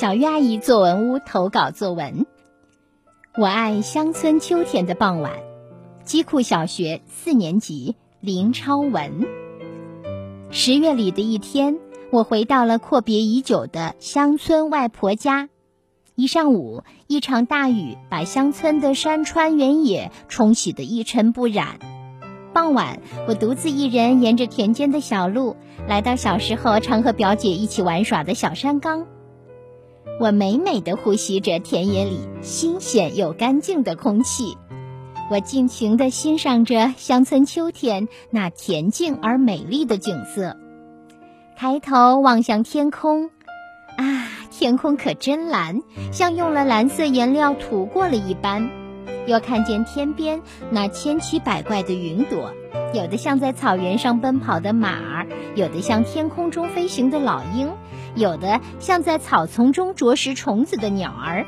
小月阿姨作文屋投稿作文。我爱乡村秋天的傍晚。基库小学四年级林超文。十月里的一天，我回到了阔别已久的乡村外婆家。一上午，一场大雨把乡村的山川原野冲洗得一尘不染。傍晚，我独自一人沿着田间的小路，来到小时候常和表姐一起玩耍的小山岗。我美美的呼吸着田野里新鲜又干净的空气，我尽情地欣赏着乡村秋天那恬静而美丽的景色。抬头望向天空，啊，天空可真蓝，像用了蓝色颜料涂过了一般。又看见天边那千奇百怪的云朵，有的像在草原上奔跑的马儿，有的像天空中飞行的老鹰。有的像在草丛中啄食虫子的鸟儿，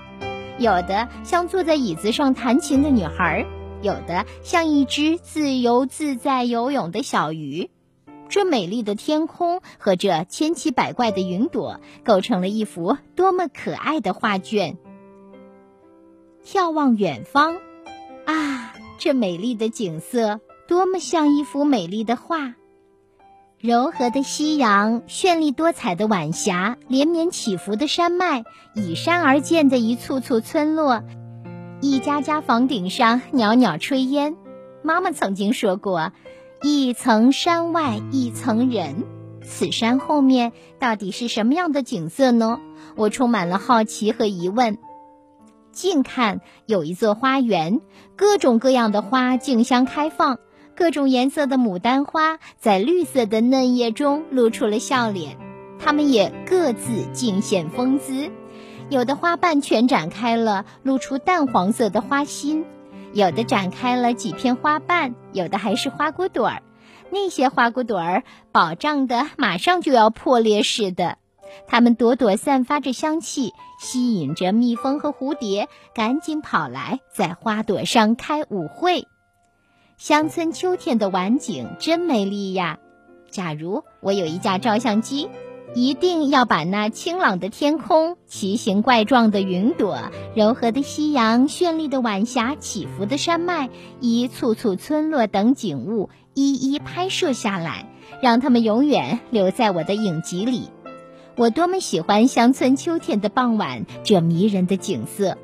有的像坐在椅子上弹琴的女孩，有的像一只自由自在游泳的小鱼。这美丽的天空和这千奇百怪的云朵，构成了一幅多么可爱的画卷。眺望远方，啊，这美丽的景色多么像一幅美丽的画。柔和的夕阳，绚丽多彩的晚霞，连绵起伏的山脉，依山而建的一簇簇村落，一家家房顶上袅袅炊烟。妈妈曾经说过：“一层山外一层人。”此山后面到底是什么样的景色呢？我充满了好奇和疑问。近看有一座花园，各种各样的花竞相开放。各种颜色的牡丹花在绿色的嫩叶中露出了笑脸，它们也各自尽显风姿。有的花瓣全展开了，露出淡黄色的花心；有的展开了几片花瓣，有的还是花骨朵儿。那些花骨朵儿饱胀的，马上就要破裂似的。它们朵朵散发着香气，吸引着蜜蜂和蝴蝶，赶紧跑来在花朵上开舞会。乡村秋天的晚景真美丽呀！假如我有一架照相机，一定要把那清朗的天空、奇形怪状的云朵、柔和的夕阳、绚丽的晚霞、起伏的山脉、一簇簇村落等景物一一拍摄下来，让它们永远留在我的影集里。我多么喜欢乡村秋天的傍晚这迷人的景色！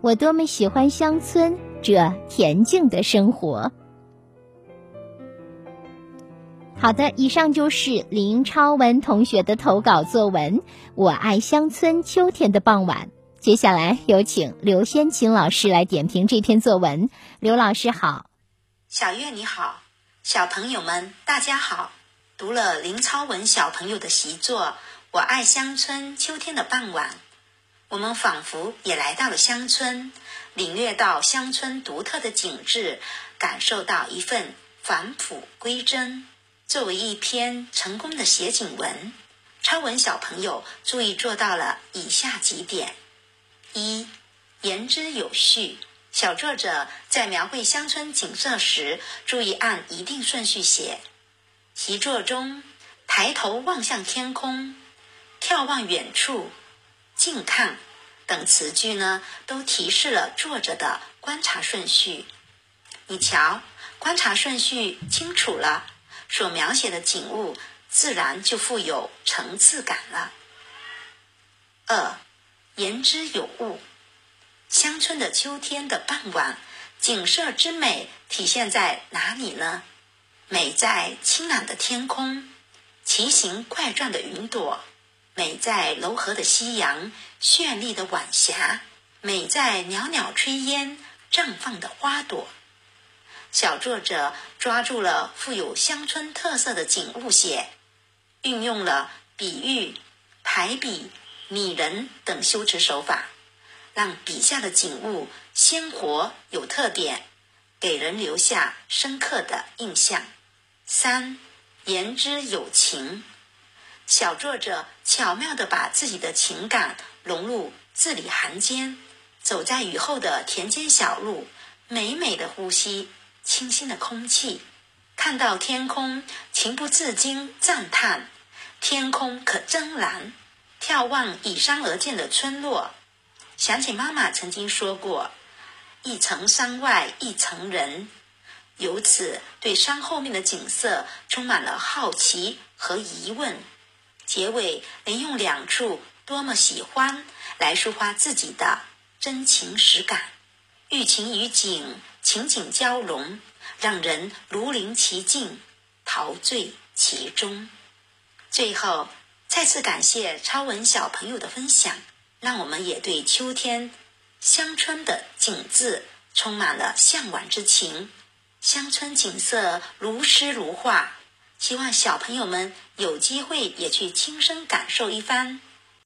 我多么喜欢乡村这恬静的生活！好的，以上就是林超文同学的投稿作文《我爱乡村秋天的傍晚》。接下来有请刘先琴老师来点评这篇作文。刘老师好，小月你好，小朋友们大家好。读了林超文小朋友的习作《我爱乡村秋天的傍晚》，我们仿佛也来到了乡村，领略到乡村独特的景致，感受到一份返璞归真。作为一篇成功的写景文，超文小朋友注意做到了以下几点：一、言之有序。小作者在描绘乡村景色时，注意按一定顺序写。习作中“抬头望向天空”“眺望远处”“近看”等词句呢，都提示了作者的观察顺序。你瞧，观察顺序清楚了。所描写的景物自然就富有层次感了。二，言之有物。乡村的秋天的傍晚，景色之美体现在哪里呢？美在清朗的天空，奇形怪状的云朵；美在柔和的夕阳，绚丽的晚霞；美在袅袅炊烟，绽放的花朵。小作者抓住了富有乡村特色的景物写，运用了比喻、排比、拟人等修辞手法，让笔下的景物鲜活有特点，给人留下深刻的印象。三，言之有情。小作者巧妙地把自己的情感融入字里行间，走在雨后的田间小路，美美的呼吸。清新的空气，看到天空，情不自禁赞叹：“天空可真蓝！”眺望依山而建的村落，想起妈妈曾经说过：“一层山外一层人。”由此对山后面的景色充满了好奇和疑问。结尾能用两处多么喜欢来抒发自己的真情实感，寓情于景，情景交融，让人如临其境，陶醉其中。最后。再次感谢超文小朋友的分享，让我们也对秋天乡村的景致充满了向往之情。乡村景色如诗如画，希望小朋友们有机会也去亲身感受一番。